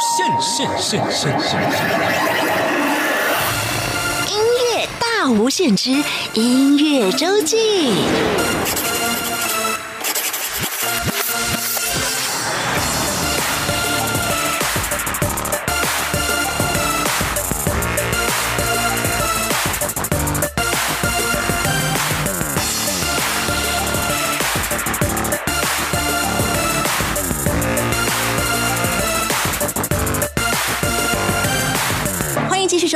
现现现现现音乐大无限之音乐周记。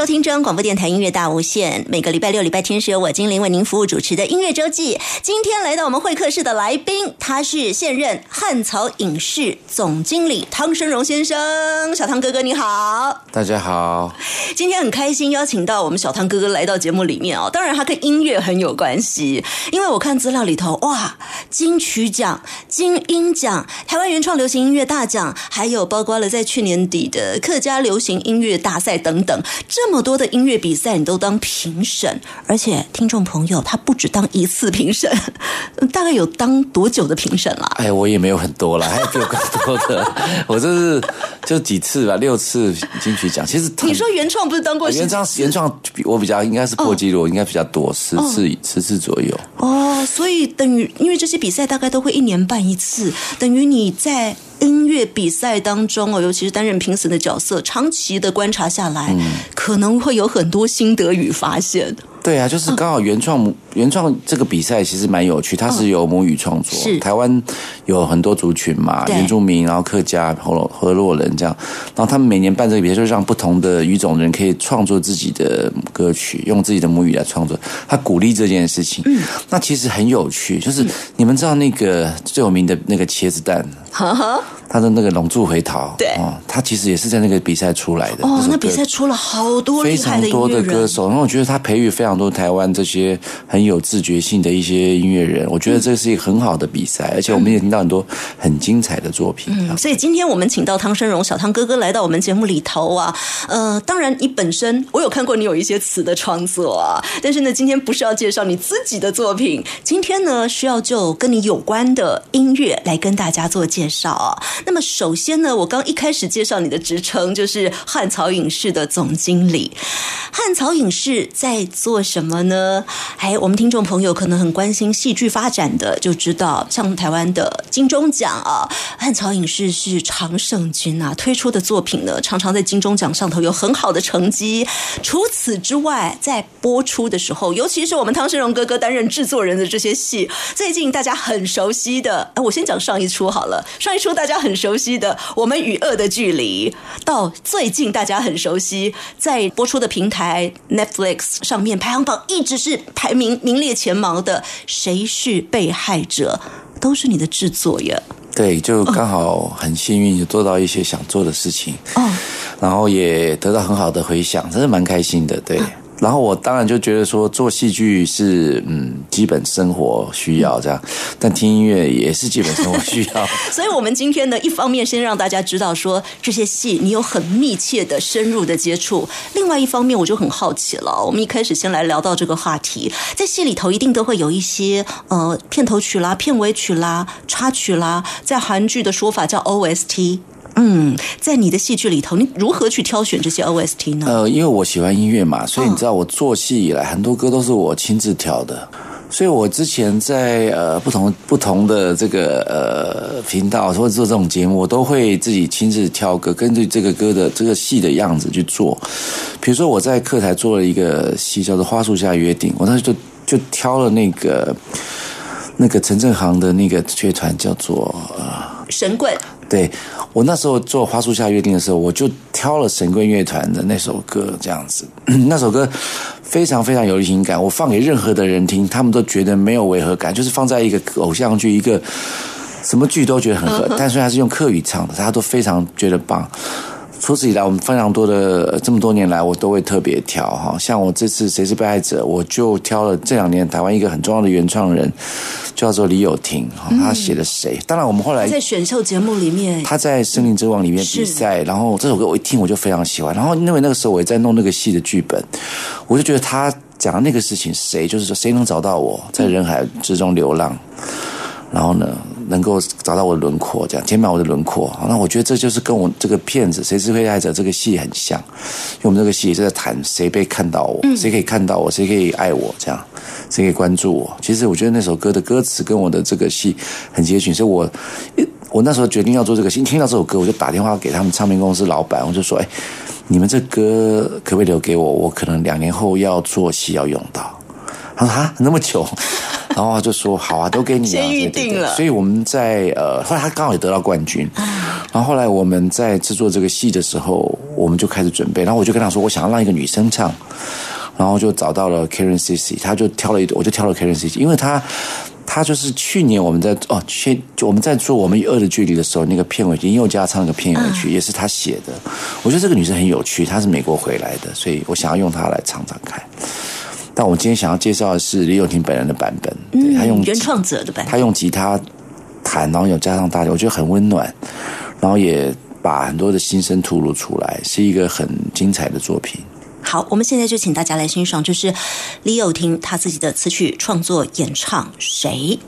收听中央广播电台音乐大无限。每个礼拜六、礼拜天是由我精灵为您服务主持的音乐周记。今天来到我们会客室的来宾，他是现任汉草影视总经理汤生荣先生。小汤哥哥你好，大家好，今天很开心邀请到我们小汤哥哥来到节目里面哦。当然，他跟音乐很有关系，因为我看资料里头，哇，金曲奖、金音奖、台湾原创流行音乐大奖，还有包括了在去年底的客家流行音乐大赛等等，这么多的音乐比赛你都当评审，而且听众朋友他不止当一次评审，大概有当多久的评审啦？哎，我也没有很多啦，还有比我更多的，我这是就几次吧，六次金曲奖。其实你说原创不是当过十原创原创比我比较应该是破纪录，应该比较多，十次十次左右。哦，所以等于因为这些比赛大概都会一年办一次，等于你在音乐比赛当中哦，尤其是担任评审的角色，长期的观察下来，可能会有很多心得与发现。对啊，就是刚好原创母原创这个比赛其实蛮有趣，它是由母语创作，是。台湾有很多族群嘛，原住民，然后客家、河洛河洛人这样，然后他们每年办这个比赛，就让不同的语种人可以创作自己的歌曲，用自己的母语来创作，他鼓励这件事情。嗯，那其实很有趣，就是你们知道那个最有名的那个茄子蛋，哈哈，他的那个龙柱回逃，对哦，他其实也是在那个比赛出来的。哦，那比赛出了好多非常多。的歌手，然后我觉得他培育非常多台湾这些很有自觉性的一些音乐人，我觉得这是一个很好的比赛，而且我们也听到很多很精彩的作品。嗯所以今天我们请到汤生荣小汤哥哥来到我们节目里头啊，呃，当然你本身我有看过你有一些词的创作啊，但是呢，今天不是要介绍你自己的作品，今天呢需要就跟你有关的音乐来跟大家做介介绍啊。那么首先呢，我刚一开始介绍你的职称就是汉草影视的总经理，汉草影视在做什么呢？哎，我们听众朋友可能很关心戏剧发展的，就知道像台湾的金钟奖啊，汉草影视是常胜军啊，推出的作品呢，常常在金钟奖上头有很好的成绩。除此之外，在播出的时候，尤其是我们汤生荣哥哥担任制作人的这些戏，最近大家很熟悉的，哎，我先讲上一出好了，上一出大家很熟悉的《我们与恶的距离》，到最近大家很熟悉，在播出的平台 Netflix 上面排行榜一直是排名名列前茅的《谁是被害者》，都是你的制作呀。对，就刚好很幸运，就做到一些想做的事情，哦，然后也得到很好的回响，真的蛮开心的。对。然后我当然就觉得说做戏剧是嗯基本生活需要这样，但听音乐也是基本生活需要。所以，我们今天呢，一方面先让大家知道说这些戏你有很密切的、深入的接触；另外一方面，我就很好奇了。我们一开始先来聊到这个话题，在戏里头一定都会有一些呃片头曲啦、片尾曲啦、插曲啦，在韩剧的说法叫 OST。嗯，在你的戏剧里头，你如何去挑选这些 OST 呢？呃，因为我喜欢音乐嘛，所以你知道我做戏以来，很多歌都是我亲自挑的。所以我之前在呃不同不同的这个呃频道或者做这种节目，我都会自己亲自挑歌，根据这个歌的这个戏的样子去做。比如说我在客台做了一个戏叫做《花树下约定》，我当时就就挑了那个那个陈正航的那个乐团叫做呃。神棍，对我那时候做《花树下约定》的时候，我就挑了神棍乐团的那首歌，这样子。那首歌非常非常有情感，我放给任何的人听，他们都觉得没有违和感，就是放在一个偶像剧、一个什么剧都觉得很合。但虽然是用客语唱的，大家都非常觉得棒。除此以来，我们非常多的这么多年来，我都会特别挑哈。像我这次《谁是被害者》，我就挑了这两年台湾一个很重要的原创人，叫做李友廷，他写的《谁》。当然，我们后来在选秀节目里面，他在《森林之王》里面比赛，然后这首歌我一听我就非常喜欢。然后因为那个时候我也在弄那个戏的剧本，我就觉得他讲的那个事情，谁就是说谁能找到我在人海之中流浪。然后呢，能够找到我的轮廓，这样填满我的轮廓。那我觉得这就是跟我这个骗子《谁是被害者》这个戏很像，因为我们这个戏也是在谈谁被看到我，谁可以看到我，谁可以爱我，这样谁可以关注我。其实我觉得那首歌的歌词跟我的这个戏很接近，所以我我那时候决定要做这个戏，听到这首歌，我就打电话给他们唱片公司老板，我就说：“哎，你们这歌可不可以留给我？我可能两年后要做戏要用到。”他说：“啊，那么久。”然后他就说：“好啊，都给你啊。”先预定了。所以我们在呃，后来他刚好也得到冠军。然后后来我们在制作这个戏的时候，我们就开始准备。然后我就跟他说：“我想要让一个女生唱。”然后就找到了 Karen Cici，他就挑了一，我就挑了 Karen Cici，因为他他就是去年我们在哦，去我们在做我们与恶的距离的时候，那个片尾曲林宥嘉唱那个片尾曲也是他写的。我觉得这个女生很有趣，她是美国回来的，所以我想要用她来唱唱看。但我今天想要介绍的是李友廷本人的版本，嗯，他用原创者的版本，他用吉他弹，然后有加上大家，我觉得很温暖，然后也把很多的心声吐露出来，是一个很精彩的作品。好，我们现在就请大家来欣赏，就是李友廷他自己的词曲创作演唱，谁？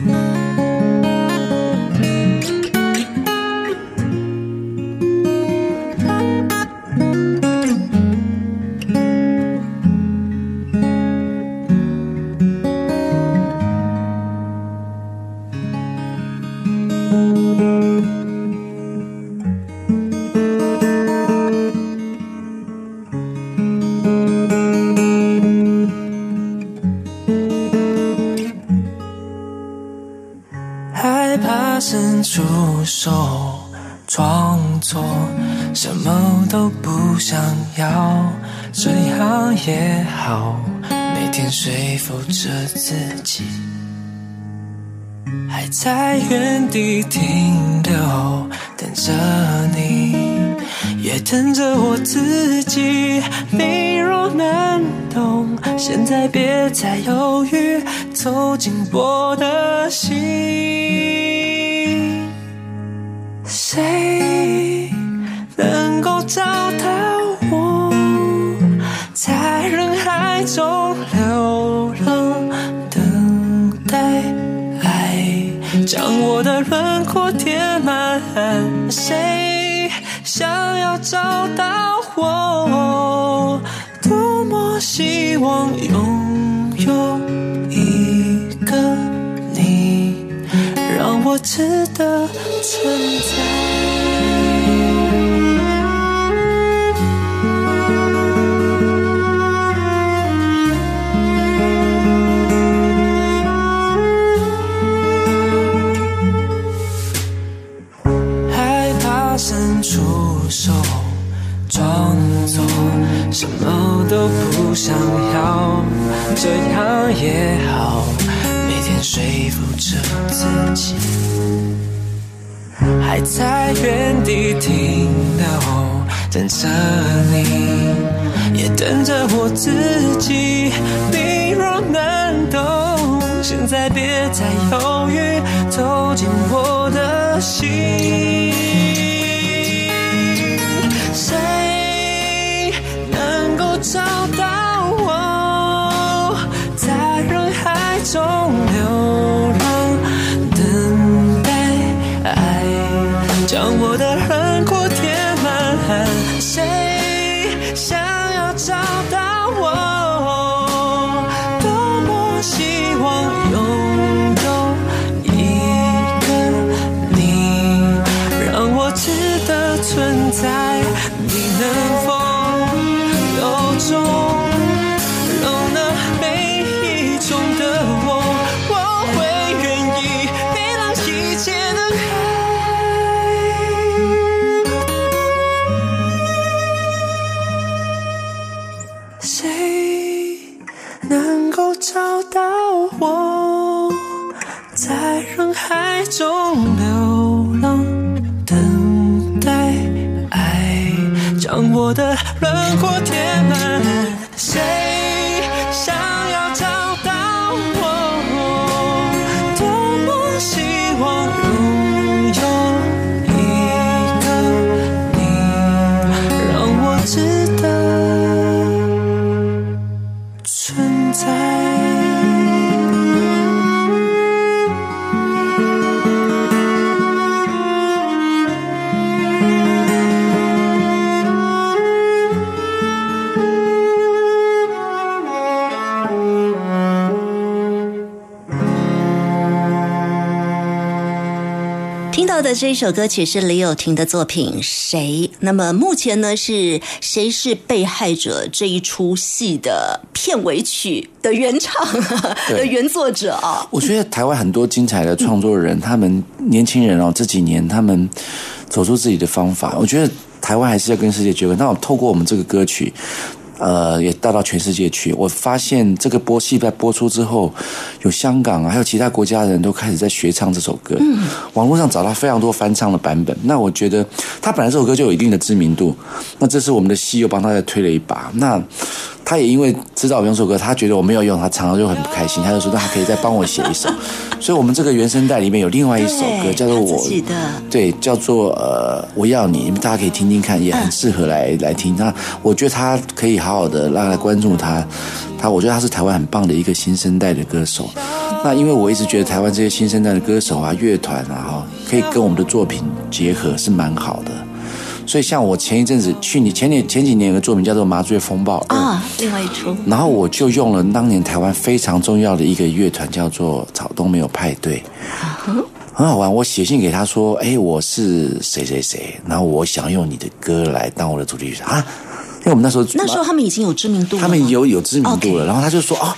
在原地停留，等着你，也等着我自己。你若能懂，现在别再犹豫，走进我的心。谁能够找到我，在人海中的轮廓填满？谁想要找到我？多么希望拥有一个你，让我值得存在。也好，每天说服着自己，还在原地停留，等着你，也等着我自己。你若能懂，现在别再犹豫，走进我的心。人海中流浪，等待爱将我的轮廓填满？这一首歌曲是李友廷的作品《谁》。那么目前呢，是谁是被害者这一出戏的片尾曲的原唱的原作者啊？我觉得台湾很多精彩的创作人，他们年轻人哦，这几年他们走出自己的方法。我觉得台湾还是要跟世界接轨。那我透过我们这个歌曲。呃，也带到全世界去。我发现这个播戏在播出之后，有香港啊，还有其他国家的人都开始在学唱这首歌。嗯，网络上找到非常多翻唱的版本。那我觉得他本来这首歌就有一定的知名度。那这次我们的戏又帮他再推了一把。那他也因为知道我用这首歌，他觉得我没有用，他唱了就很不开心。他就说，那他可以再帮我写一首。所以，我们这个原声带里面有另外一首歌，叫做我，对，叫做呃，我要你，你们大家可以听听看，也很适合来来听。那我觉得他可以好好的让来关注他，他我觉得他是台湾很棒的一个新生代的歌手。那因为我一直觉得台湾这些新生代的歌手啊、乐团啊，哈，可以跟我们的作品结合，是蛮好的。所以，像我前一阵子，去年、前年、前几年有个作品叫做《麻醉风暴》啊，另外一出，然后我就用了当年台湾非常重要的一个乐团，叫做草东没有派对，很好玩。我写信给他说：“哎，我是谁谁谁，然后我想用你的歌来当我的主题曲啊。”因为我们那时候那时候他们已经有知名度，他们有有知名度了，然后他就说：“哦。”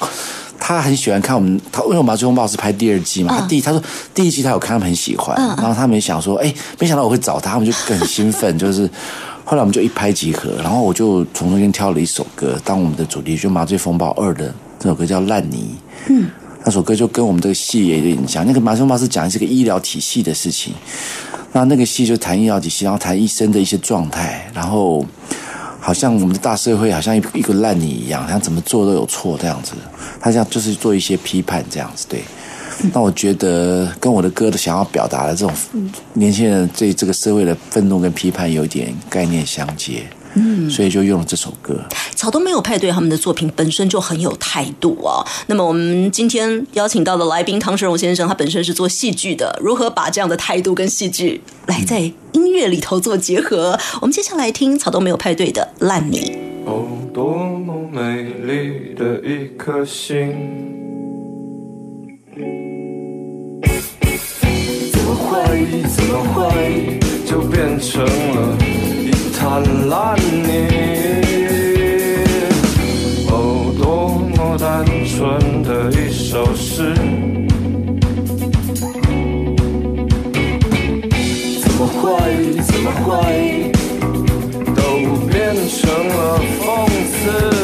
他很喜欢看我们，他因为《麻醉风暴》是拍第二季嘛，他第一他说第一季他有看，他们很喜欢，然后他们想说，哎，没想到我会找他，他们就很兴奋，就是后来我们就一拍即合，然后我就从中间挑了一首歌当我们的主题，就《麻醉风暴二》的这首歌叫《烂泥》，嗯，那首歌就跟我们这个戏也有点像，那个《麻醉风暴》是讲这个医疗体系的事情，那那个戏就谈医疗体系，然后谈医生的一些状态，然后。好像我们的大社会好像一一个烂泥一样，好像怎么做都有错这样子。他这样就是做一些批判这样子，对。那我觉得跟我的歌的想要表达的这种年轻人对这个社会的愤怒跟批判有点概念相接，嗯，所以就用了这首歌。草东没有派对，他们的作品本身就很有态度啊。那么我们今天邀请到的来宾唐世荣先生，他本身是做戏剧的，如何把这样的态度跟戏剧来在音乐里头做结合？我们接下来听草东没有派对的《烂泥》。哦，多么美丽的一颗心。怎么会怎么会就变成了灿烂你哦多么单纯的一首诗怎么会？怎么会？都变成了讽刺。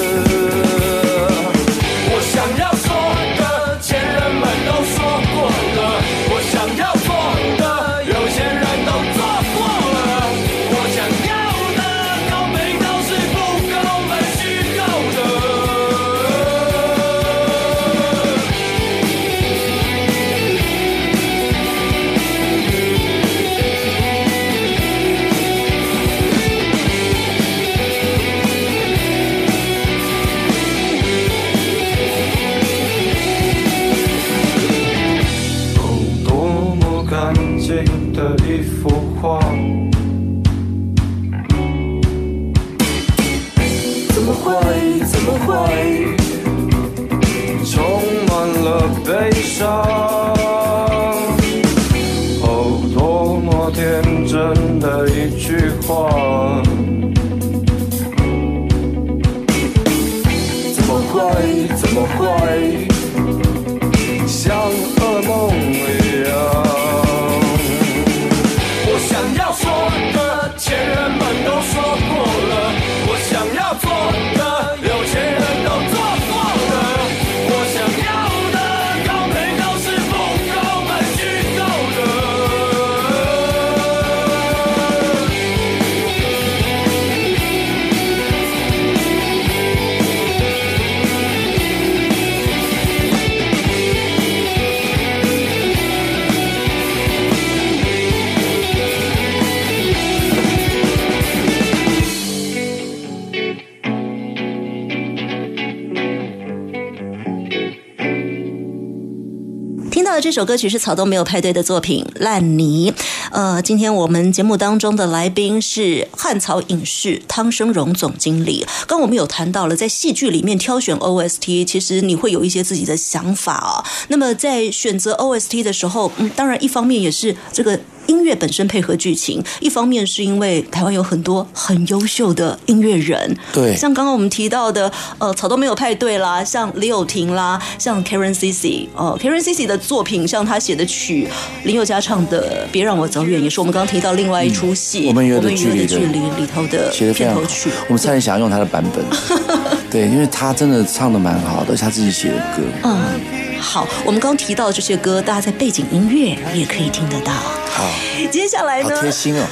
首歌曲是草都没有派对的作品《烂泥》。呃，今天我们节目当中的来宾是汉草影视汤生荣总经理。刚我们有谈到了，在戏剧里面挑选 OST，其实你会有一些自己的想法啊。那么在选择 OST 的时候，嗯，当然一方面也是这个音乐本身配合剧情，一方面是因为台湾有很多很优秀的音乐人，对像刚刚我们提到的，呃，草东没有派对啦，像李友廷啦，像 Karen Cici，哦，Karen Cici 的作品，像他写的曲，林宥嘉唱的《别让我走远》，也是我们刚刚提到另外一出戏，嗯我们与恶的距离的距离里头的片头曲，，我们差点想要用他的版本，对，因为他真的唱的蛮好的，是他自己写的歌。嗯，好，我们刚提到这些歌，大家在背景音乐也可以听得到。好，接下来好？贴心哦。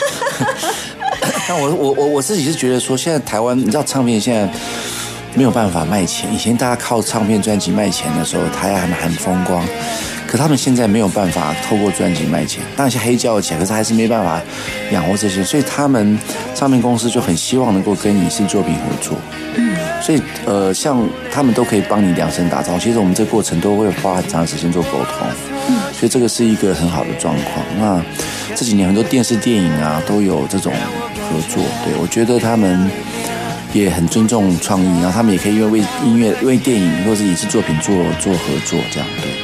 但我我我我自己是觉得说，现在台湾，你知道唱片现在没有办法卖钱，以前大家靠唱片专辑卖钱的时候，台湾还很风光。可他们现在没有办法透过专辑卖钱，那些黑胶的钱，可是还是没办法养活这些，所以他们唱片公司就很希望能够跟影视作品合作。嗯，所以呃，像他们都可以帮你量身打造，其实我们这个过程都会花很长时间做沟通。嗯，所以这个是一个很好的状况。那这几年很多电视电影啊都有这种合作，对我觉得他们也很尊重创意，然后他们也可以因为为音乐、为电影或是影视作品做做合作，这样对。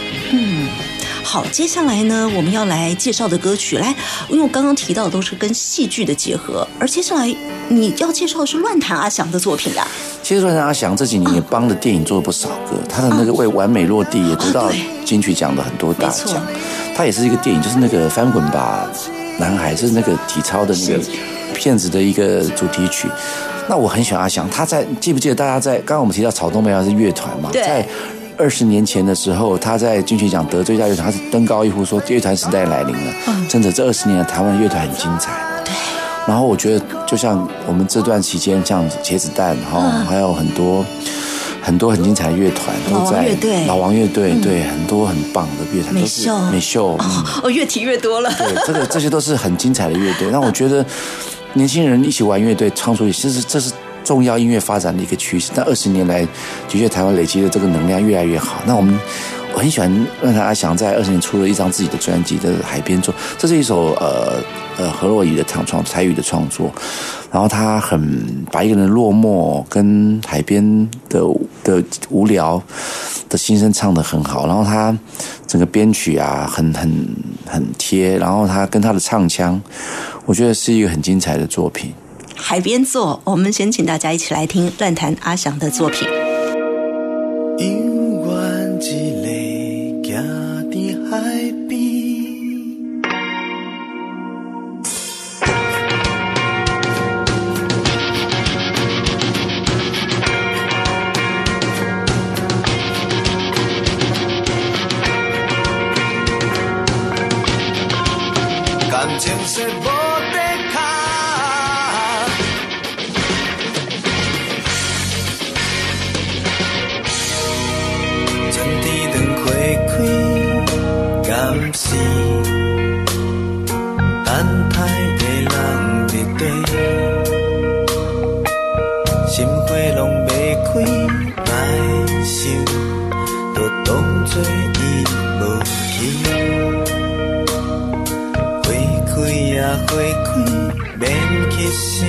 好，接下来呢，我们要来介绍的歌曲，来，因为我刚刚提到的都是跟戏剧的结合，而接下来你要介绍的是乱弹阿翔的作品啊。其实乱弹阿翔这几年也帮了电影做了不少歌，他的那个为完美落地也得到金曲奖的很多大奖。他也是一个电影，就是那个翻滚吧男孩，是那个体操的那个片子的一个主题曲。那我很喜欢阿翔，他在记不记得大家在刚刚我们提到草东没有是乐团嘛，对在二十年前的时候，他在金曲奖得最佳乐团，他是登高一呼说乐团时代来临了。真的，这二十年的台湾乐团很精彩。对，然后我觉得，就像我们这段期间，像茄子蛋哈、嗯还有很多很多很精彩的乐团老王都在乐队嗯老王乐队，对，很多很棒的乐团，都是美秀美秀，嗯哦，越提越多了。对，这个这些都是很精彩的乐队。那我觉得年轻人一起玩乐队，唱出去，这是这是重要音乐发展的一个趋势。但二十年来，的确台湾累积的这个能量越来越好。那我们我很喜欢让阿翔在二十年出了一张自己的专辑的海边作，这是一首呃呃何洛仪的唱创台语的创作。然后他很把一个人落寞跟海边的的无聊的心声唱得很好，然后他整个编曲啊很很很贴，然后他跟他的唱腔，我觉得是一个很精彩的作品。海边坐，我们先请大家一起来听乱弹阿翔的作品。永去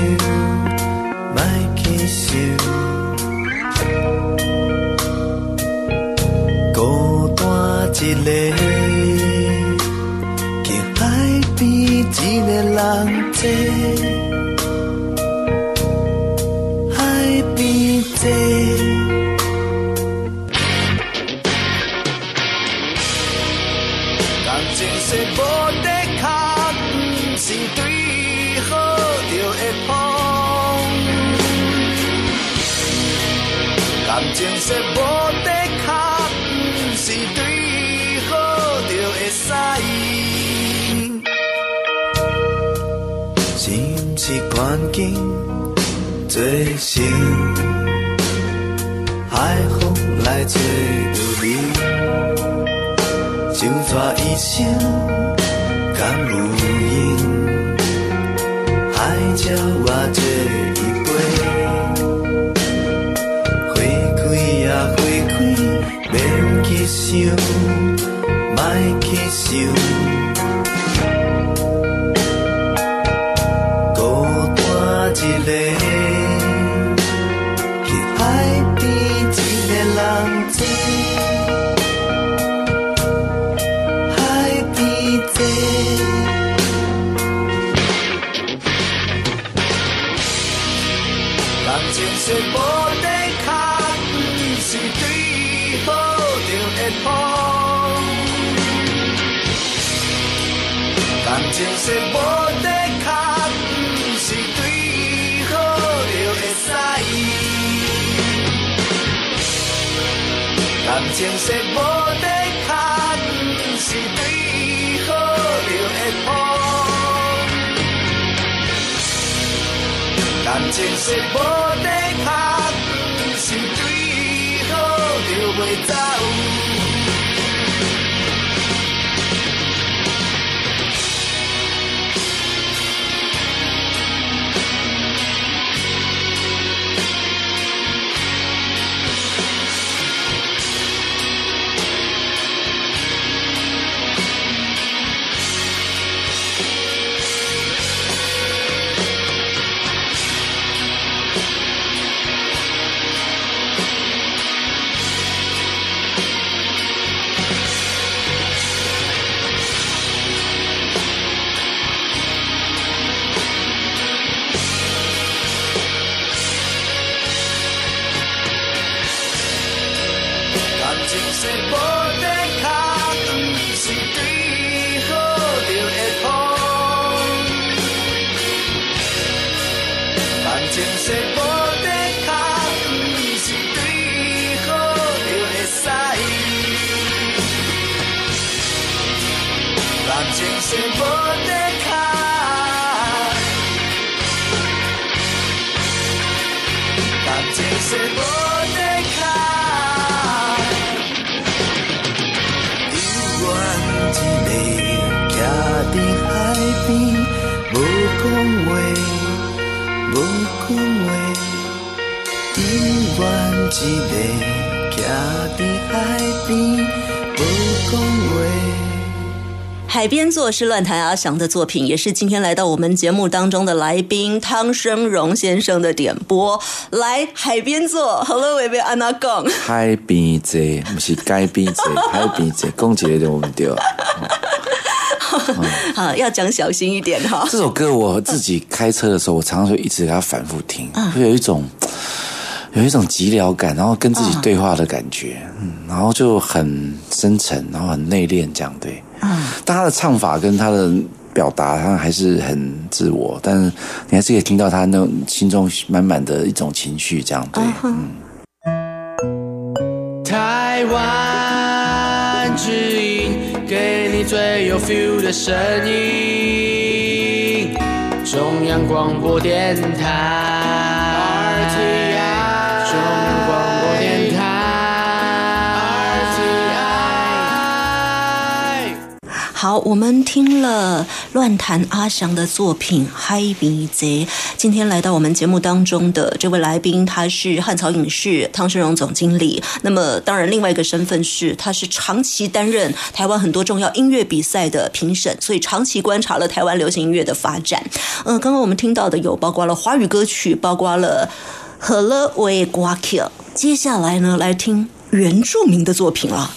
情是无底卡，不是对好就会破。感情是无底卡，不是对好就袂走。海边坐是乱弹阿翔的作品，也是今天来到我们节目当中的来宾汤生荣先生的点播。来，海边坐，Hello，维维安娜讲。海边坐，不是街边坐，海边坐，讲起来就我们对。好，要讲小心一点哈。这首歌我自己开车的时候，我常常会一直给它反复听，会有一种有一种寂寥感，然后跟自己对话的感觉，嗯，然后就很深沉，然后很内敛，这样对。嗯，但他的唱法跟他的表达，他还是很自我，但是你还是可以听到他那种心中满满的一种情绪，这样对。嗯，台湾之音，给你最有 feel 的声音。中央广播电台，RTI，好，我们听了乱弹阿翔的作品《嗨比贼》。今天来到我们节目当中的这位来宾，他是汉草影视汤生荣总经理。那么，当然另外一个身份是，他是长期担任台湾很多重要音乐比赛的评审，所以长期观察了台湾流行音乐的发展。嗯、刚刚我们听到的有包括了华语歌曲，包括了何乐为瓜 Q。接下来呢，来听原住民的作品了。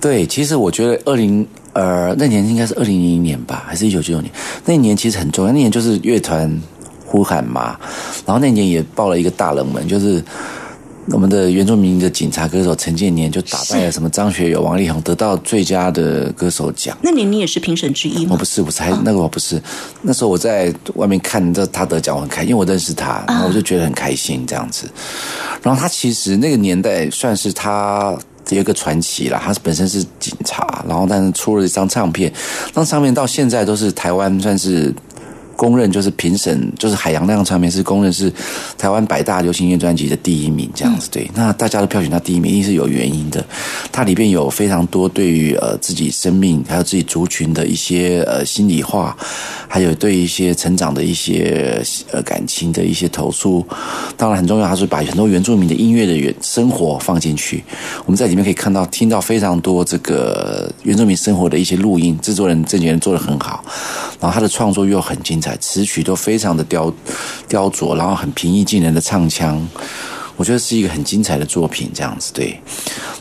对，其实我觉得二零呃那年应该是二零零一年吧，还是一九九九年？那一年其实很重要，那年就是乐团呼喊嘛，然后那年也爆了一个大冷门，就是我们的原住民的警察歌手陈建年就打败了什么张学友、王力宏，得到最佳的歌手奖。那年你也是评审之一吗我不？是，不是，还那个我不是。那时候我在外面看到他得奖，我很开心，因为我认识他，然后我就觉得很开心这样子。然后他其实那个年代算是他有一个传奇啦，他本身是警察，然后但是出了一张唱片，那张唱片到现在都是台湾算是。公认就是评审，就是海洋那张唱片是公认是台湾百大流行音乐专辑的第一名，这样子对。那大家都票选他第一名，一定是有原因的。它里边有非常多对于呃自己生命还有自己族群的一些呃心里话，还有对一些成长的一些呃感情的一些投诉。当然很重要，他是把很多原住民的音乐的原生活放进去。我们在里面可以看到、听到非常多这个原住民生活的一些录音，制作人郑杰人做的很好，然后他的创作又很精彩，词曲都非常的雕雕琢，然后很平易近人的唱腔。我觉得是一个很精彩的作品，这样子对。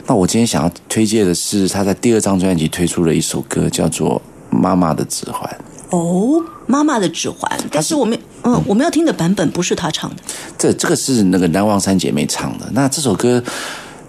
那我今天想要推荐的是他在第二张专辑推出的一首歌，叫做《妈妈的指环》。哦，妈妈的指环，但是我们嗯，我们要听的版本不是她唱的。这这个是那个南王三姐妹唱的。那这首歌，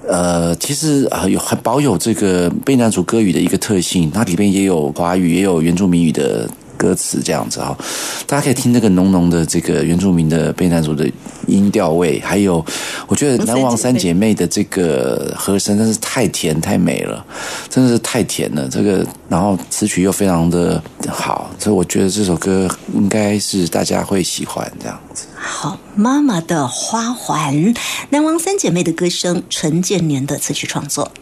呃，其实啊有还保有这个贝南族歌语的一个特性，它里边也有华语，也有原住民语的。歌词这样子哈，大家可以听这个浓浓的这个原住民的贝南族的音调味，还有我觉得南王三姐妹的这个和声真是太甜太美了，真的是太甜了。这个然后词曲又非常的好，所以我觉得这首歌应该是大家会喜欢这样子。好，妈妈的花环，南王三姐妹的歌声，陈建年的词曲创作。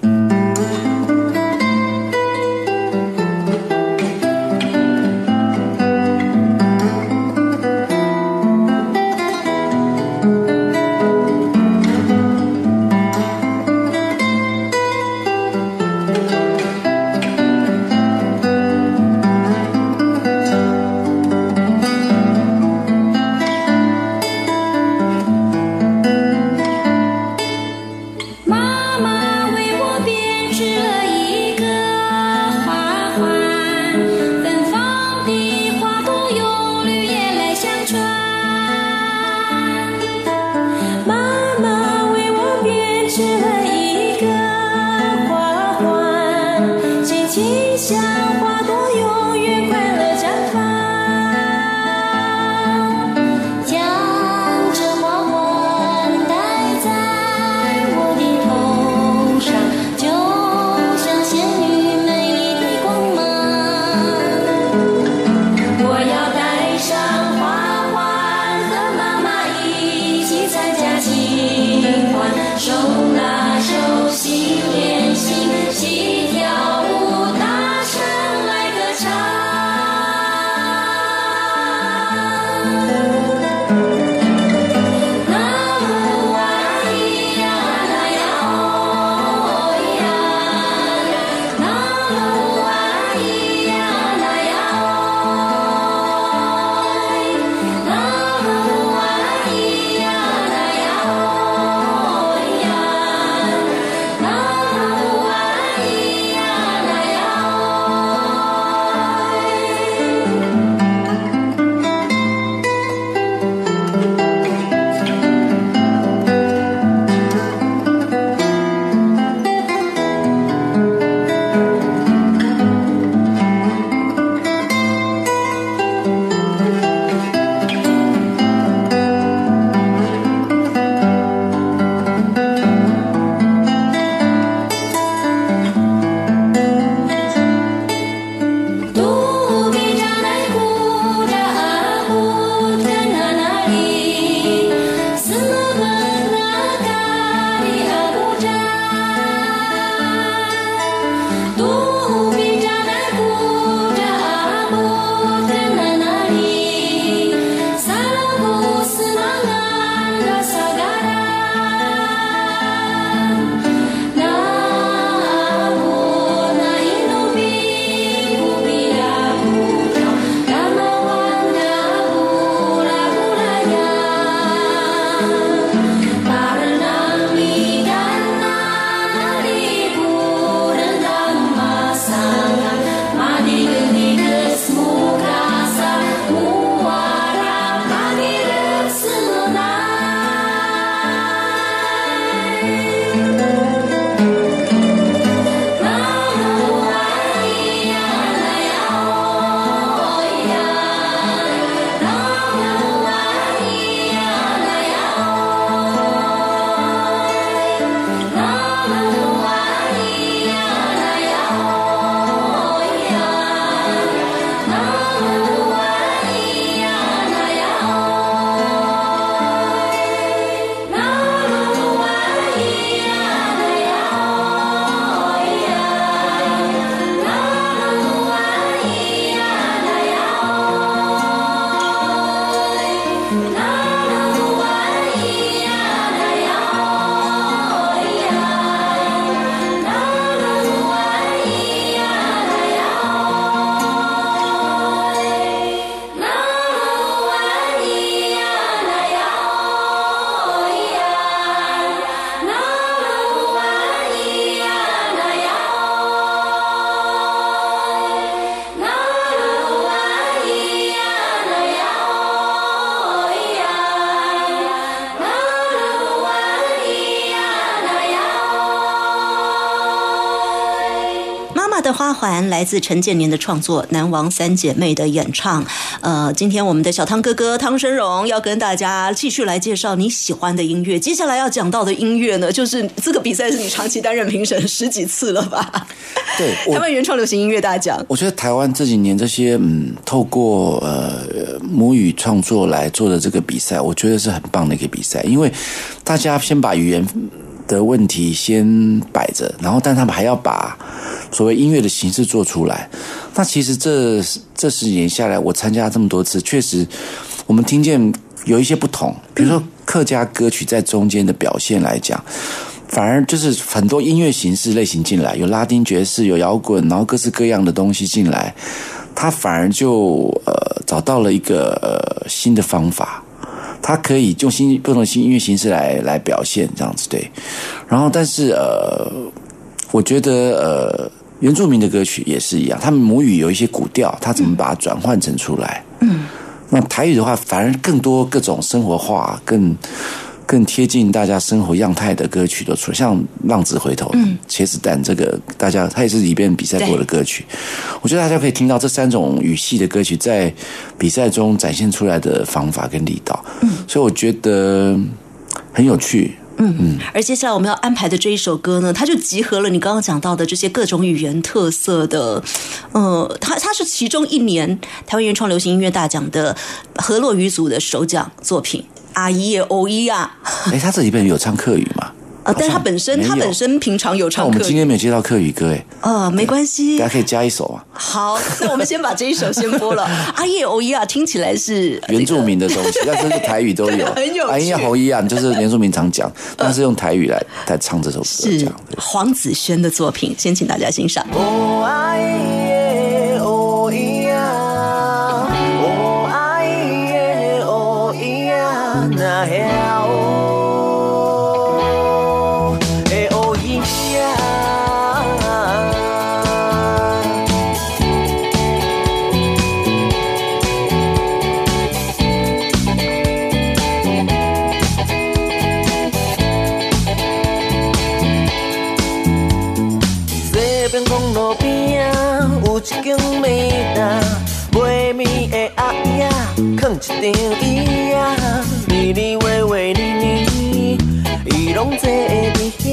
的花环来自陈建年的创作，《南王三姐妹》的演唱。呃，今天我们的小汤哥哥汤生荣要跟大家继续来介绍你喜欢的音乐。接下来要讲到的音乐呢，就是这个比赛是你长期担任评审十几次了吧？对，台湾原创流行音乐大奖。我觉得台湾这几年这些嗯，透过呃母语创作来做的这个比赛，我觉得是很棒的一个比赛，因为大家先把语言的问题先摆着，然后但他们还要把所谓音乐的形式做出来。那其实这这十几年下来，我参加这么多次，确实我们听见有一些不同，比如说客家歌曲在中间的表现来讲。反而就是很多音乐形式类型进来，有拉丁爵士，有摇滚，然后各式各样的东西进来，他反而就呃找到了一个呃新的方法，他可以用新不同新音乐形式来来表现这样子对。然后但是呃，我觉得呃原住民的歌曲也是一样，他们母语有一些古调，他怎么把它转换成出来？嗯，那台语的话，反而更多各种生活化更。更贴近大家生活样态的歌曲都出来，像《浪子回头》、《茄子蛋》这个，大家它也是里边比赛过的歌曲。我觉得大家可以听到这三种语系的歌曲在比赛中展现出来的方法跟力道。嗯，所以我觉得很有趣。嗯嗯。而接下来我们要安排的这一首歌呢，它就集合了你刚刚讲到的这些各种语言特色的。呃，它它是其中一年台湾原创流行音乐大奖的河洛语组的首奖作品。阿姨也欧一啊！哎，他这里边有唱客语吗？啊，但他本身他本身平常有唱。我们今天没有接到客语歌，哎。啊，没关系，大家可以加一首啊。好，那我们先把这一首先播了。阿叶欧一啊，听起来是原住民的东西，但是台语都有。很有。阿叶欧一啊，就是原住民常讲，但是用台语来来唱这首歌。是黄子轩的作品，先请大家欣赏。一一张椅啊，里里外外里里，伊拢坐伫遐。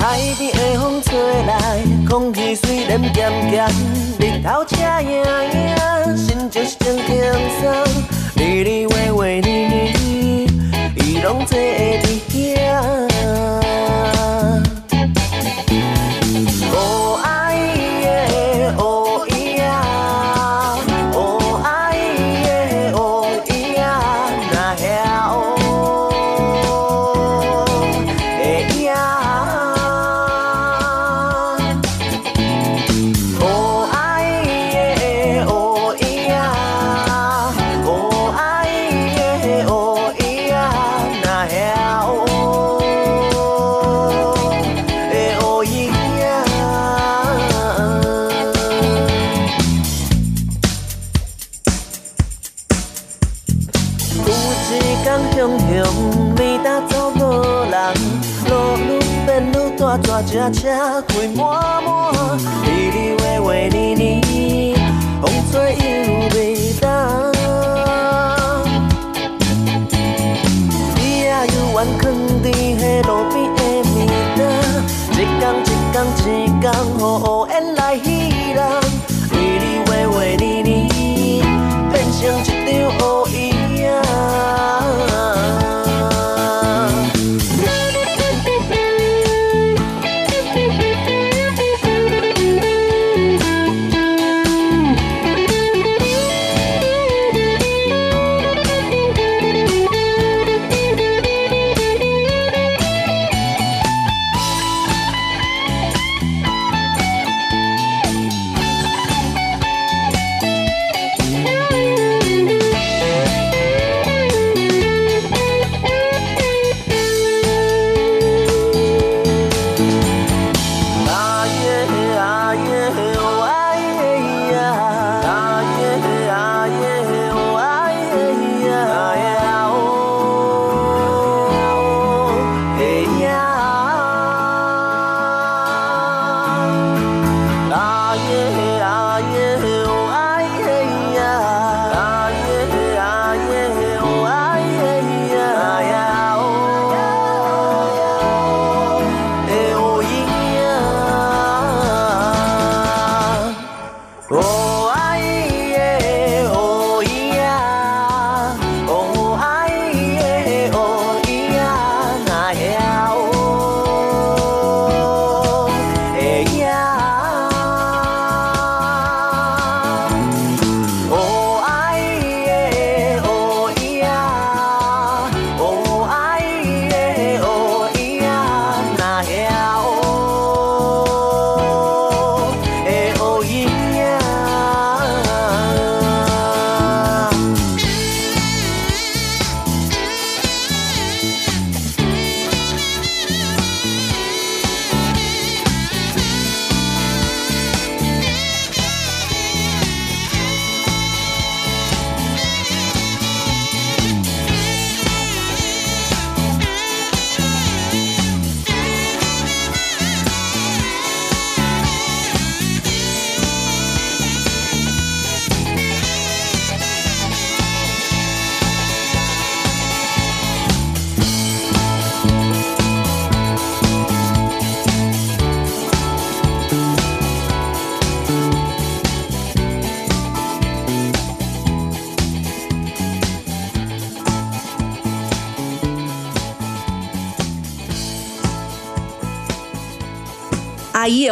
海边的风吹来，空气虽然咸咸，日头赤影影，心情是真轻松。里里外外里里，伊拢坐伫遐。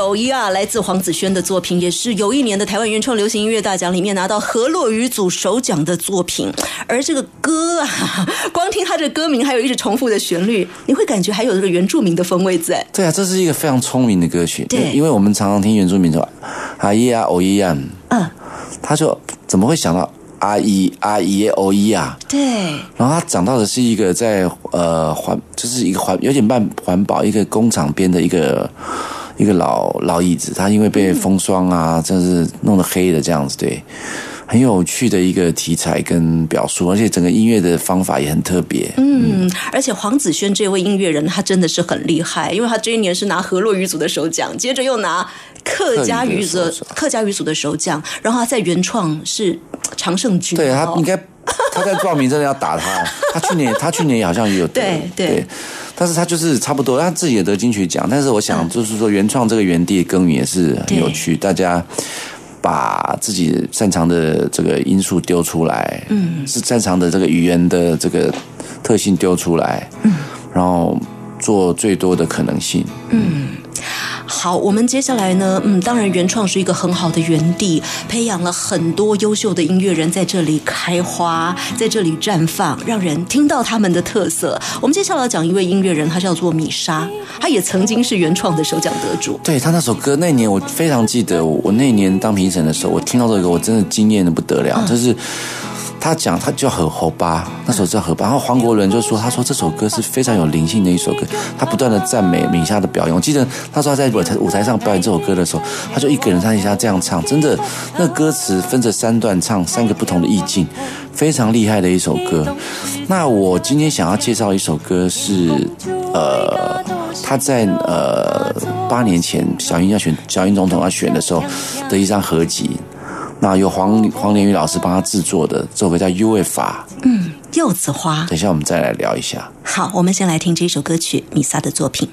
阿耶哦呀，来自黄子轩的作品，也是有一年的台湾原创流行音乐大奖里面拿到河洛语组首奖的作品。而这个歌啊，光听它的歌名，还有一直重复的旋律，你会感觉还有这个原住民的风味在。对啊，这是一个非常聪明的歌曲。对因为我们常常听原住民说阿姨啊、哦姨啊，嗯，他说怎么会想到阿姨、阿姨、哦姨啊？对，然后他讲到的是一个在呃环，就是一个环有点半环保，一个工厂边的一个一个老老椅子，它因为被风霜啊，真是弄得黑的这样子，对，很有趣的一个题材跟表述，而且整个音乐的方法也很特别。嗯，而且黄子轩这位音乐人，他真的是很厉害，因为他这一年是拿河洛语组的首奖，接着又拿客家语组的客家语组的首奖，然后他在原创是常胜军，对他哦应该他在报名真的要打他，他去年他去年好像也有得。对。对但是他就是差不多，他自己也得金曲奖，但是我嗯。想就是说原创这个原地耕耘也是很有趣，大家。把自己擅长的这个因素丢出来，嗯，是擅长的这个语言的这个特性丢出来，嗯，然后做最多的可能性，嗯好，我们接下来呢，嗯，当然原创是一个很好的园地，培养了很多优秀的音乐人在这里开花，在这里绽放，让人听到他们的特色。我们接下来要讲一位音乐人，他叫做米莎，他也曾经是原创的首奖得主。对他那首歌，那年我非常记得，我我那年当评审的时候，我听到这个，我真的惊艳的不得了。就是他讲，他叫荷荷巴，那首叫荷巴。然后黄国伦就说，他说这首歌是非常有灵性的一首歌，他不断的赞美米莎的表演。我记得他说他在舞台舞台上表演这首歌的时候，他就一个人在下这样唱，真的，那歌词分着三段唱，三个不同的意境，非常厉害的一首歌。那我今天想要介绍一首歌是，呃，他在呃八年前小英要选小英总统要选的时候的一张合集，那由黄黄连玉老师帮他制作的，这首歌叫《U.F.》，嗯》。柚子花。等一下我们再来聊一下。好，我们先来听这首歌曲米萨的作品。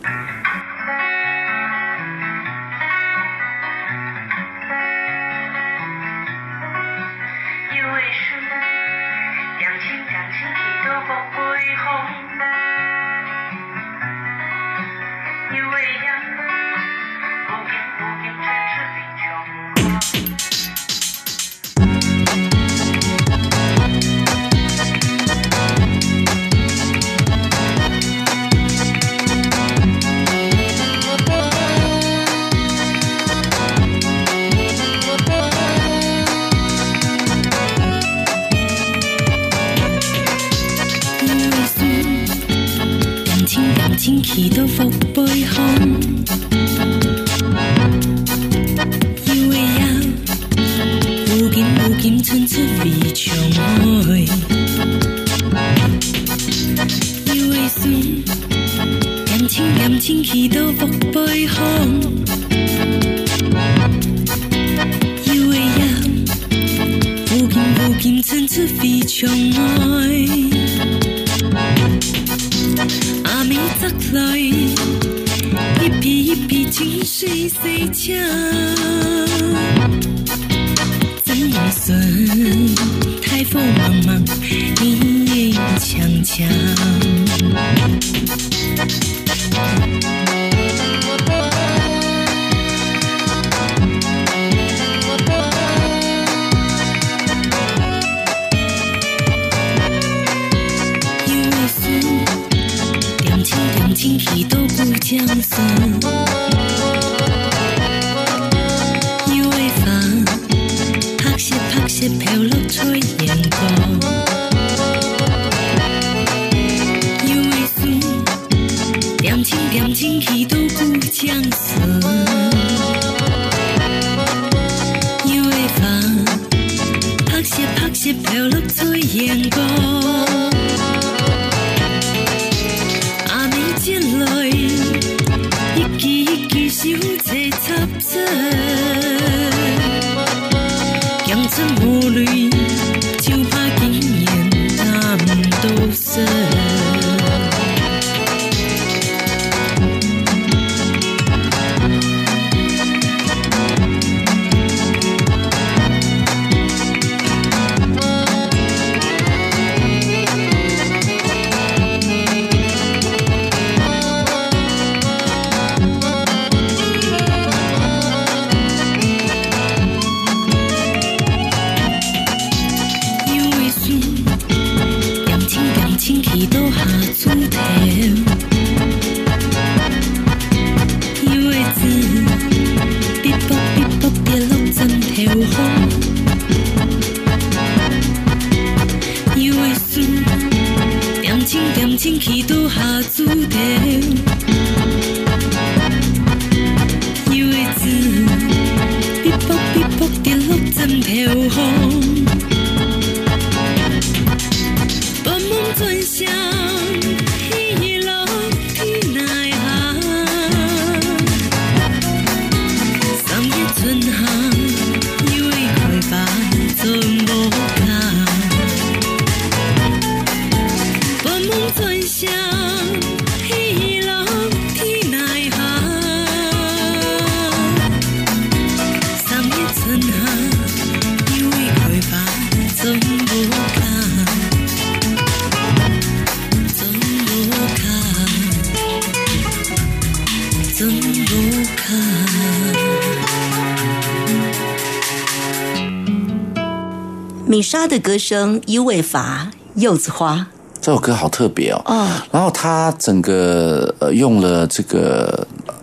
莎的歌声，伊卫伐，柚子花。这首歌好特别哦。哦然后他整个呃用了这个呃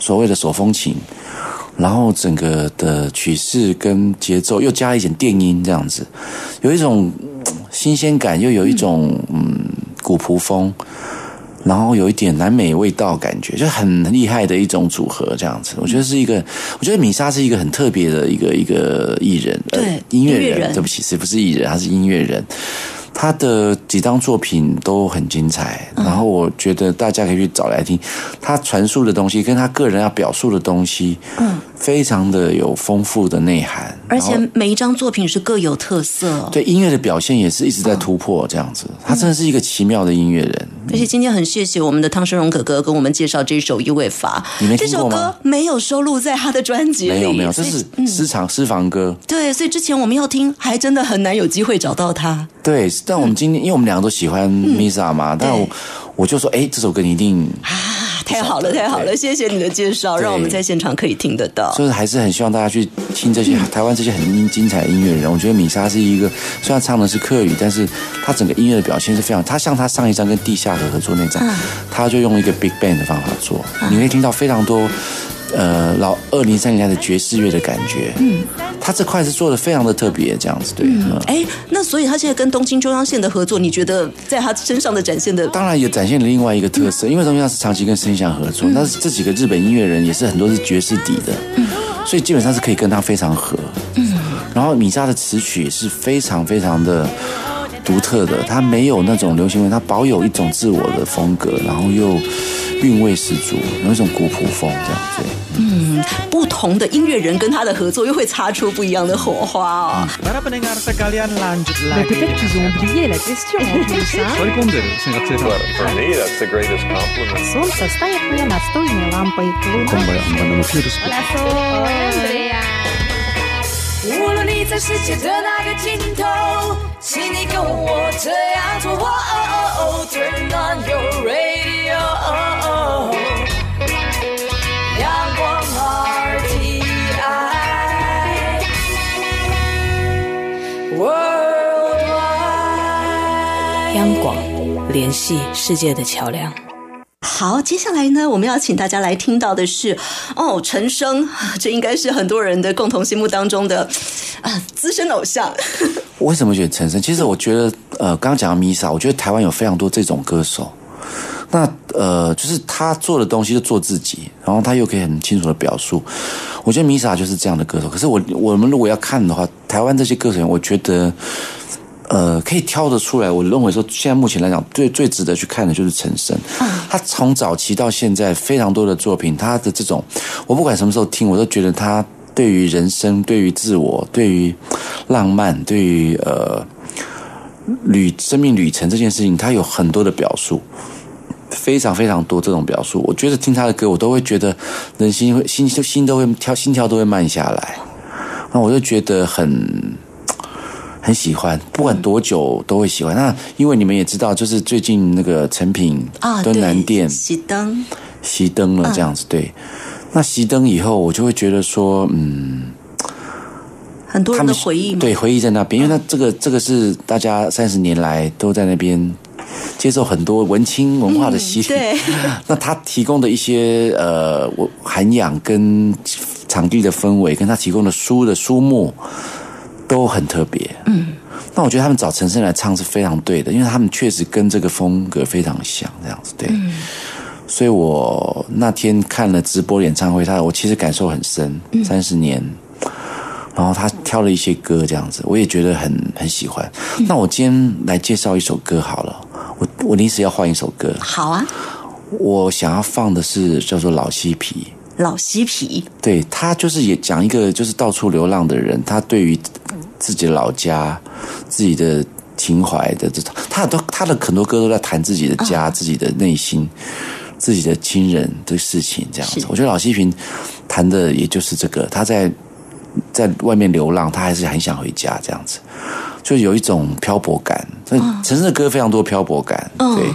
所谓的手风琴，然后整个的曲式跟节奏又加了一点电音，这样子，有一种嗯新鲜感，又有一种嗯古朴风。然后有一点南美味道，感觉就很厉害的一种组合，这样子，我觉得是一个，我觉得米莎是一个很特别的一个一个艺人，呃对音乐人，音乐人对不起，是不是艺人？他是音乐人。他的几张作品都很精彩，嗯然后我觉得大家可以去找来听。他传述的东西跟他个人要表述的东西，嗯，非常的有丰富的内涵，而且每一张作品是各有特色。对音乐的表现也是一直在突破，这样子。他真的是一个奇妙的音乐人。而且今天很谢谢我们的汤生荣哥哥跟我们介绍这首《一位法你没》，这首听过吗歌没有收录在他的专辑里，没有没有，这是私藏私房歌。对，所以之前我们要听，还真的很难有机会找到他。对，但我们今天因为我们两个都喜欢 Misa 嘛，但我我就说，哎，这首歌你一定啊，太好了，太好了！对谢谢你的介绍，对让我们在现场可以听得到。就是还是很希望大家去听这些台湾这些很精彩的音乐人。我觉得米莎是一个，虽然唱的是客语，但是他整个音乐的表现是非常。他像他上一张跟地下河合作那张，他就用一个 big band 的方法做，你会听到非常多。呃，老二零三零年的爵士乐的感觉，嗯，他这块是做的非常的特别，这样子，对，嗯，哎，那所以他现在跟东京中央线的合作，你觉得在他身上的展现的，当然也展现了另外一个特色，因为东央是长期跟声响合作，但是这几个日本音乐人也是很多是爵士底的，所以基本上是可以跟他非常合。嗯。然后米莎的词曲也是非常非常的独特的，他没有那种流行味，他保有一种自我的风格，然后又韵味十足，有一种古朴风这样子。嗯不同的音乐人跟他的合作，又会擦出不一样的火花哦。无论你在世界的哪个尽头，请你跟我这样做。哦哦哦 Turn on your radio，阳光 RTI Worldwide。央广，联系世界的桥梁。好，接下来呢，我们要请大家来听到的是哦，陈升，这应该是很多人的共同心目当中的啊资深偶像。我 为什么选陈升？其实我觉得，呃，刚刚讲到 Misa，我觉得台湾有非常多这种歌手。那呃，就是他做的东西就做自己，然后他又可以很清楚的表述。我觉得 Misa 就是这样的歌手。可是我我们如果要看的话，台湾这些歌手，我觉得呃可以挑得出来。我认为说，现在目前来讲，最最值得去看的就是陈升。他从早期到现在，非常多的作品，他的这种，我不管什么时候听，我都觉得他对于人生、对于自我、对于浪漫、对于呃旅生命旅程这件事情，他有很多的表述。非常非常多这种表述，我觉得听他的歌，我都会觉得人心会心心都会跳，心跳都会慢下来。那我就觉得很很喜欢，不管多久都会喜欢。那因为你们也知道，就是最近那个成品啊，敦南店熄灯，熄灯了，这样子、对。那熄灯以后，我就会觉得说，嗯，很多人的回忆嘛。对回忆在那边，因为那这个这个是大家三十年来都在那边接受很多文青文化的洗礼。对 那他提供的一些呃我涵养跟场地的氛围，跟他提供的书的书目都很特别。嗯，那我觉得他们找陈升来唱是非常对的，因为他们确实跟这个风格非常像，这样子对。所以我那天看了直播演唱会，他我其实感受很深，三十年。然后他挑了一些歌，这样子，我也觉得很很喜欢。那我今天来介绍一首歌好了，我我临时要换一首歌，好啊，我想要放的是叫做《老嬉皮》。老嬉皮，对他就是也讲一个就是到处流浪的人，他对于自己的老家、自己的情怀的这种，他都他的很多歌都在谈自己的家、自己的内心、自己的亲人的事情，这样子。我觉得老西平谈的也就是这个，他在在外面流浪，他还是很想回家，这样子，就有一种漂泊感。陈升的歌非常多漂泊感，对。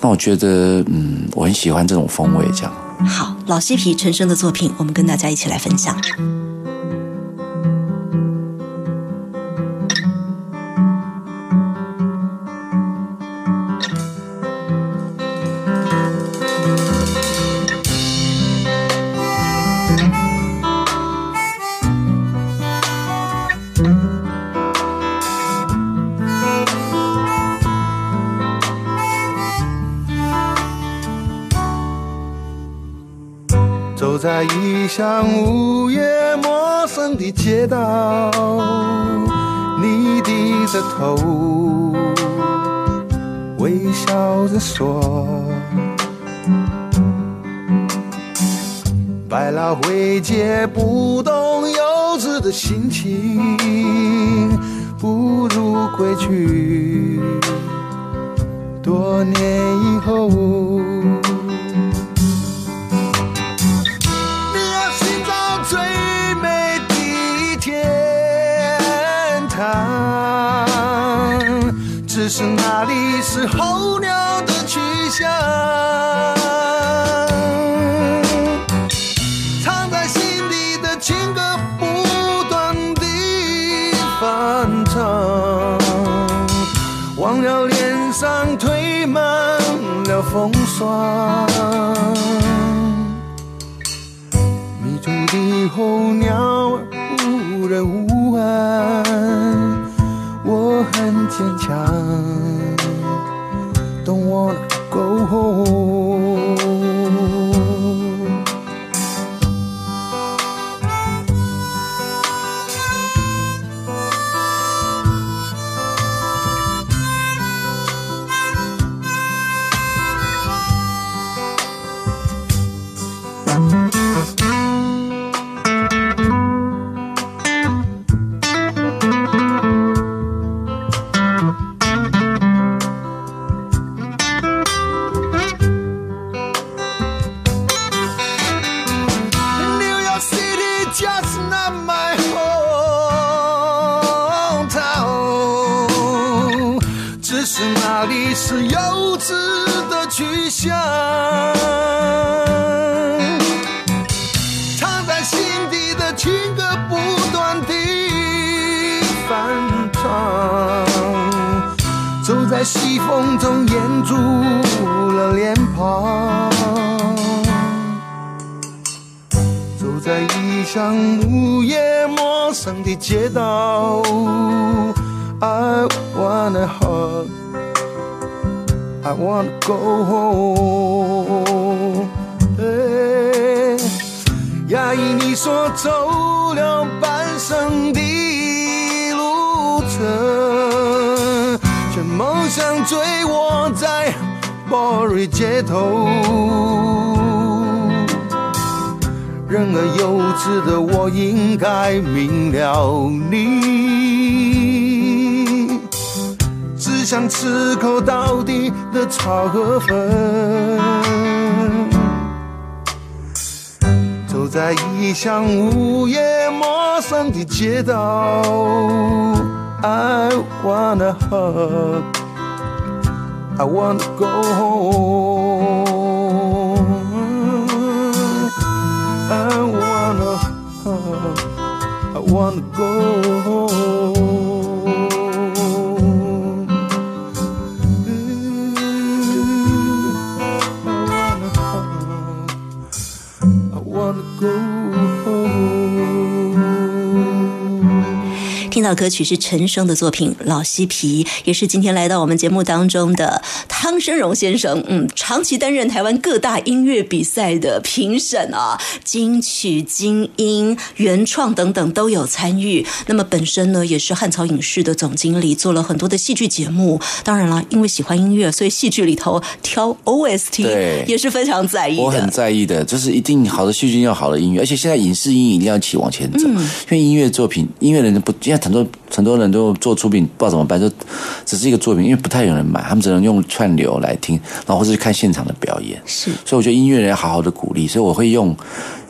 那我觉得，嗯，我很喜欢这种风味，这样。好，老西皮陈升的作品，我们跟大家一起来分享。走在异乡午夜陌生的街道，你低着头，微笑着说：“百老汇街不懂幼稚的心情，不如归去。多年以后。”只是那里是候鸟的去向。藏在心底的情歌不断地翻唱，忘了脸上堆满了风霜。迷途的候鸟很坚强，Don't wanna go home。是幼稚的去向。藏在心底的情歌不断地翻唱，走在西风中掩住了脸庞。走在异乡午夜陌生的街道，I wanna hug, I wanna go home。哎压抑你说走了半生的路程，却梦想追我在波瑞街头。人儿幼稚的我应该明了你，想吃口到底的炒河粉。走在异乡午夜陌生的街道，I wanna hug, I wanna go home. I wanna, I wanna go home. Home. 到歌曲是陈升的作品《老嬉皮》，也是今天来到我们节目当中的汤生荣先生。嗯，长期担任台湾各大音乐比赛的评审啊，金曲、金音、原创等等都有参与。那么本身呢，也是汉草影视的总经理，做了很多的戏剧节目。当然了，因为喜欢音乐，所以戏剧里头挑 OST 也是非常在意我很。在意的，就是一定好的戏剧要好的音乐，而且现在影视音一定要一起往前走，嗯因为音乐作品，音乐人不，因为很多很多人都做出品，不知道怎么办，就只是一个作品，因为不太有人买，他们只能用串流来听，然后或是去看现场的表演。是，所以我觉得音乐人要好好的鼓励，所以我会用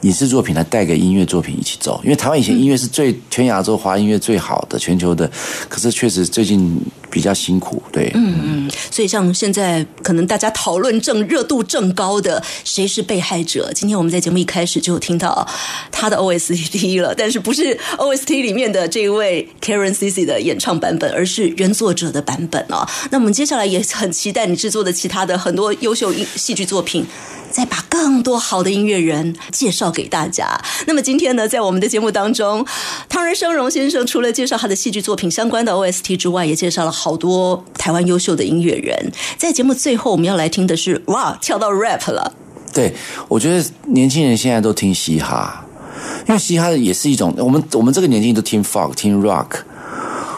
影视作品来带给音乐作品一起走，因为台湾以前音乐是最全亚洲华音乐最好的，全球的，可是确实最近比较辛苦，对，嗯。嗯，所以像现在可能大家讨论正热度正高的谁是被害者，今天我们在节目一开始就有听到他的 OST 了，但是不是 OST 里面的这一位 Karen C C 的演唱版本，而是原作者的版本哦。那我们接下来也很期待你制作的其他的很多优秀音戏剧作品。再把更多好的音乐人介绍给大家。那么今天呢，在我们的节目当中，汤人生荣先生除了介绍他的戏剧作品相关的 OST 之外，也介绍了好多台湾优秀的音乐人。在节目最后，我们要来听的是哇，跳到 rap 了。对，我觉得年轻人现在都听嘻哈，因为嘻哈也是一种我们我们这个年纪都听 folk 听 rock，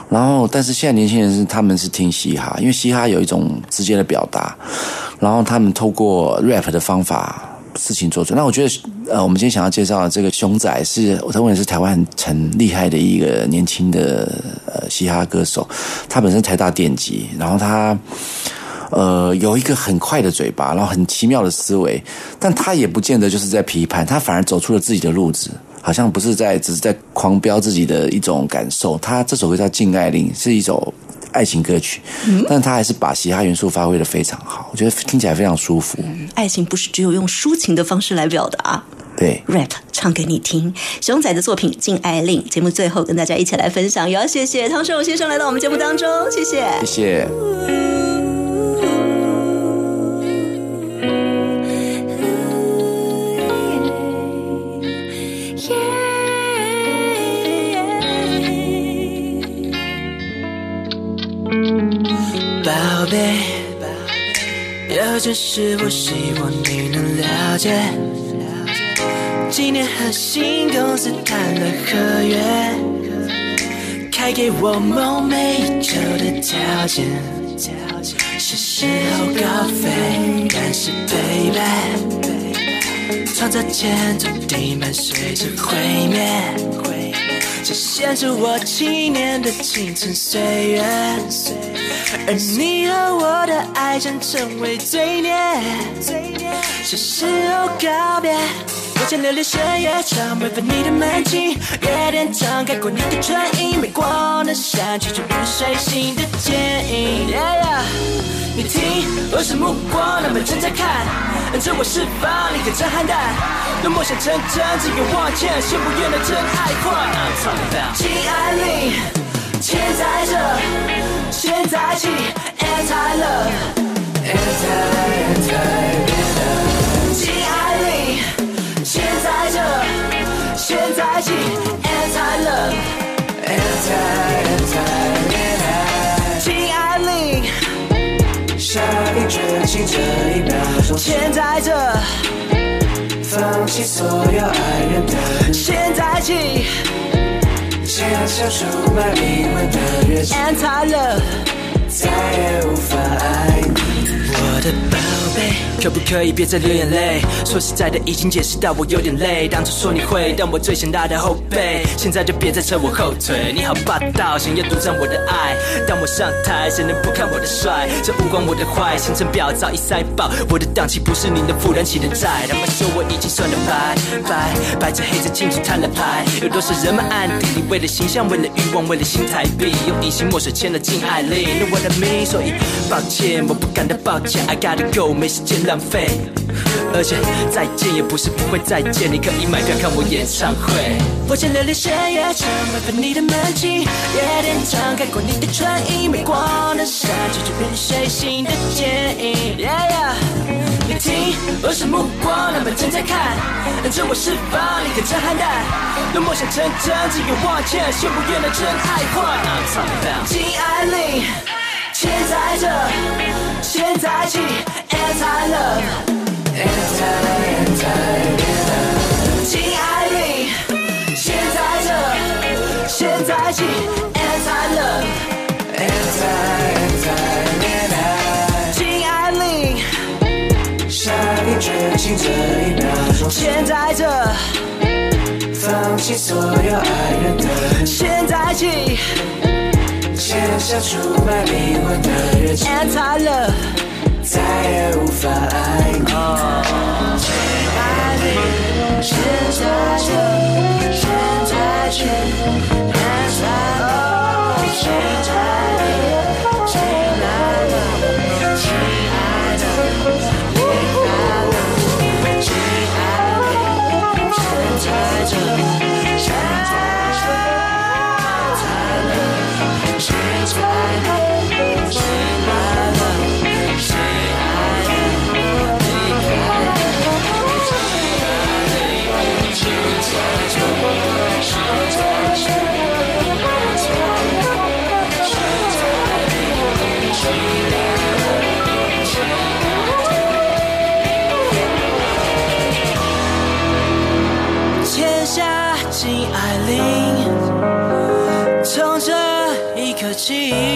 然后但是现在年轻人是他们是听嘻哈，因为嘻哈有一种直接的表达，然后他们透过 rap 的方法。事情做出，那我觉得，呃，我们今天想要介绍的这个熊仔是，我他问是台湾很厉害的一个年轻的呃嘻哈歌手，他本身台大电机，然后他呃，有一个很快的嘴巴，然后很奇妙的思维，但他也不见得就是在批判，他反而走出了自己的路子，好像不是在只是在狂飙自己的一种感受。他这首歌叫《敬爱令》，是一首爱情歌曲，但他还是把嘻哈元素发挥的非常好，我觉得听起来非常舒服。爱情不是只有用抒情的方式来表达。对，rap 唱给你听，熊仔的作品《敬爱令》，节目最后跟大家一起来分享，也要谢谢汤世荣先生来到我们节目当中，谢谢，谢谢。宝贝，有件事我希望你能了解。今年和新公司谈了合约，开给我梦寐以求的条件。是时候高飞，但是 baby，创造前途地伴随着毁灭。这献出我七年的青春岁月，而你和我的爱将成为罪孽。是时候告别，我将流连深夜场，违反你的门禁。夜店敞开过你的唇印，没光的山区，就如水星的剪影。Yeah, yeah 你听，我是目光，他们正在看，趁我释放你的震撼弹。让梦想成真，只愿往前，先不愿的真爱换。禁爱令，现在这，现在起，anti love，anti anti love。禁爱令，现在这，现在起，anti love，anti anti love。禁爱令。下定决心，这一秒钟，现在这，放弃所有爱人的现在起，签下出卖灵魂的乐器再也无法爱你，我的宝可不可以别再流眼泪？说实在的，已经解释到我有点累。当初说你会当我最想拉的后背，现在就别再扯我后腿。你好霸道，想要独占我的爱。当我上台，谁能不看我的帅？这无关我的坏，行程表早已塞爆。我的档期不是你能负担起的债。他们说我已经算得白白，白纸黑字清楚摊了牌。有多少人们暗地里为了形象，为了欲望，为了新台币，用隐形墨水签了禁爱令。No what I mean，所以抱歉，我不敢的抱歉。I gotta go，没时间浪费。而且再见也不是不会再见，你可以买票看我演唱会。我将流连深夜场，违反你的门禁，夜店敞开过你的唇印，没光的山区，就任谁心的剪影。Yeah yeah，你听，而是目光那么正在看，等着我释放一颗震撼弹，让梦想成真，只有往前，先不愿的真爱换。金爱玲，现在这，现在起，anti love，anti anti love，金爱玲，现在这，现在起，anti love，anti anti love，金爱玲。下定决心这一秒钟，现在这，放弃所有爱人的，现在起，签下出卖灵魂的约定，Anti love，再也无法。爱一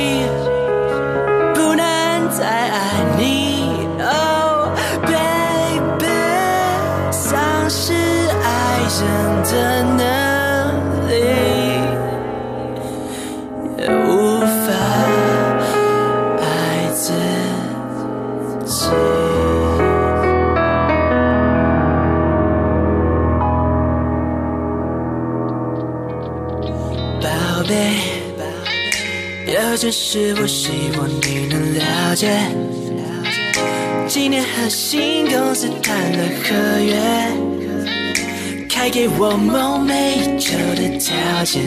有件事我希望你能了解。今年和新公司谈了合约，开给我梦寐以求的条件，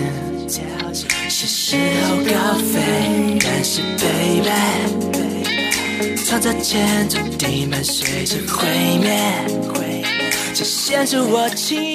是时候高飞，但是 baby，创造前途地伴随着毁灭，这限制我七年。